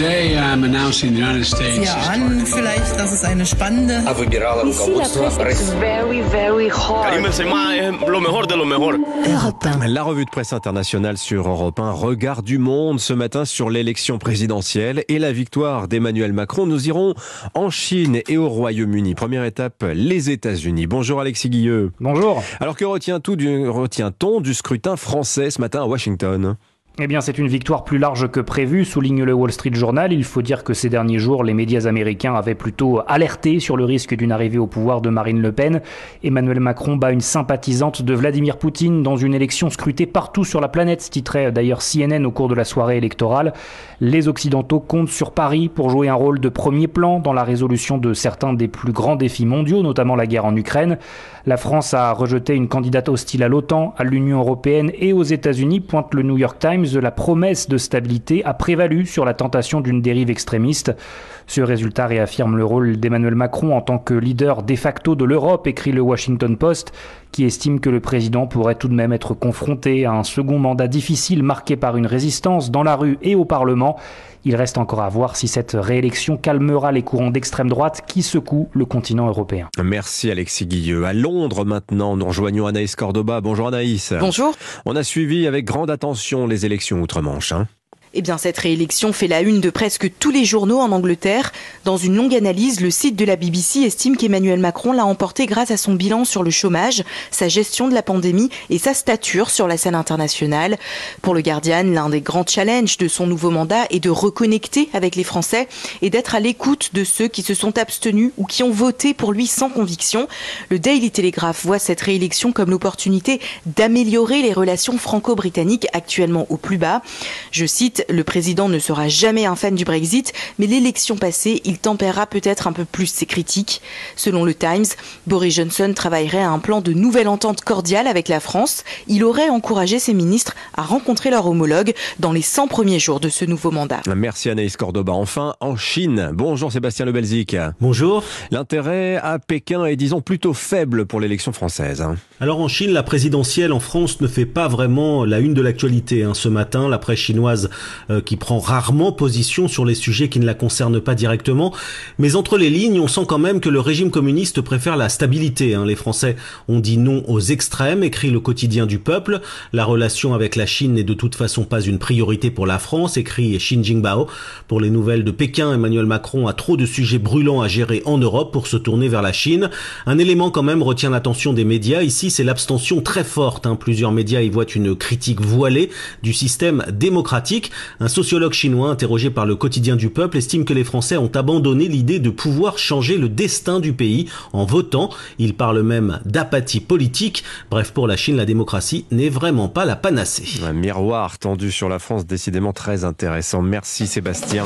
Today I'm announcing the United States. Ja, an vielleicht, dass es eine spannende. Very, very hot. La revue de presse internationale sur Europe 1, regard du monde ce matin sur l'élection présidentielle et la victoire d'Emmanuel Macron. Nous irons en Chine et au Royaume-Uni. Première étape, les États-Unis. Bonjour Alexis Guilleux. Bonjour. Alors que retient-on du, retient du scrutin français ce matin à Washington? Eh bien, c'est une victoire plus large que prévu, souligne le Wall Street Journal. Il faut dire que ces derniers jours, les médias américains avaient plutôt alerté sur le risque d'une arrivée au pouvoir de Marine Le Pen. Emmanuel Macron bat une sympathisante de Vladimir Poutine dans une élection scrutée partout sur la planète, titrait d'ailleurs CNN au cours de la soirée électorale. Les Occidentaux comptent sur Paris pour jouer un rôle de premier plan dans la résolution de certains des plus grands défis mondiaux, notamment la guerre en Ukraine. La France a rejeté une candidate hostile à l'OTAN, à l'Union européenne et aux États-Unis, pointe le New York Times la promesse de stabilité a prévalu sur la tentation d'une dérive extrémiste. Ce résultat réaffirme le rôle d'Emmanuel Macron en tant que leader de facto de l'Europe, écrit le Washington Post, qui estime que le président pourrait tout de même être confronté à un second mandat difficile marqué par une résistance dans la rue et au Parlement. Il reste encore à voir si cette réélection calmera les courants d'extrême droite qui secouent le continent européen. Merci Alexis Guilleux. À Londres maintenant, nous rejoignons Anaïs Cordoba. Bonjour Anaïs. Bonjour. On a suivi avec grande attention les élections outre-Manche. Hein. Eh bien, cette réélection fait la une de presque tous les journaux en Angleterre. Dans une longue analyse, le site de la BBC estime qu'Emmanuel Macron l'a emporté grâce à son bilan sur le chômage, sa gestion de la pandémie et sa stature sur la scène internationale. Pour le Guardian, l'un des grands challenges de son nouveau mandat est de reconnecter avec les Français et d'être à l'écoute de ceux qui se sont abstenus ou qui ont voté pour lui sans conviction. Le Daily Telegraph voit cette réélection comme l'opportunité d'améliorer les relations franco-britanniques actuellement au plus bas. Je cite le président ne sera jamais un fan du Brexit, mais l'élection passée, il tempérera peut-être un peu plus ses critiques. Selon le Times, Boris Johnson travaillerait à un plan de nouvelle entente cordiale avec la France. Il aurait encouragé ses ministres à rencontrer leur homologue dans les 100 premiers jours de ce nouveau mandat. Merci Anaïs Cordoba. Enfin, en Chine. Bonjour Sébastien Lebelzik. Bonjour. L'intérêt à Pékin est, disons, plutôt faible pour l'élection française. Hein. Alors en Chine, la présidentielle en France ne fait pas vraiment la une de l'actualité. Hein. Ce matin, la presse chinoise euh, qui prend rarement position sur les sujets qui ne la concernent pas directement. Mais entre les lignes, on sent quand même que le régime communiste préfère la stabilité. Hein. Les Français ont dit non aux extrêmes, écrit le quotidien du peuple. La relation avec la Chine n'est de toute façon pas une priorité pour la France, écrit Xi Jinping. Pour les nouvelles de Pékin, Emmanuel Macron a trop de sujets brûlants à gérer en Europe pour se tourner vers la Chine. Un élément quand même retient l'attention des médias. Ici, c'est l'abstention très forte. Hein. Plusieurs médias y voient une critique voilée du système démocratique. Un sociologue chinois interrogé par le quotidien du peuple estime que les Français ont abandonné l'idée de pouvoir changer le destin du pays en votant. Il parle même d'apathie politique. Bref, pour la Chine, la démocratie n'est vraiment pas la panacée. Un miroir tendu sur la France, décidément très intéressant. Merci Sébastien.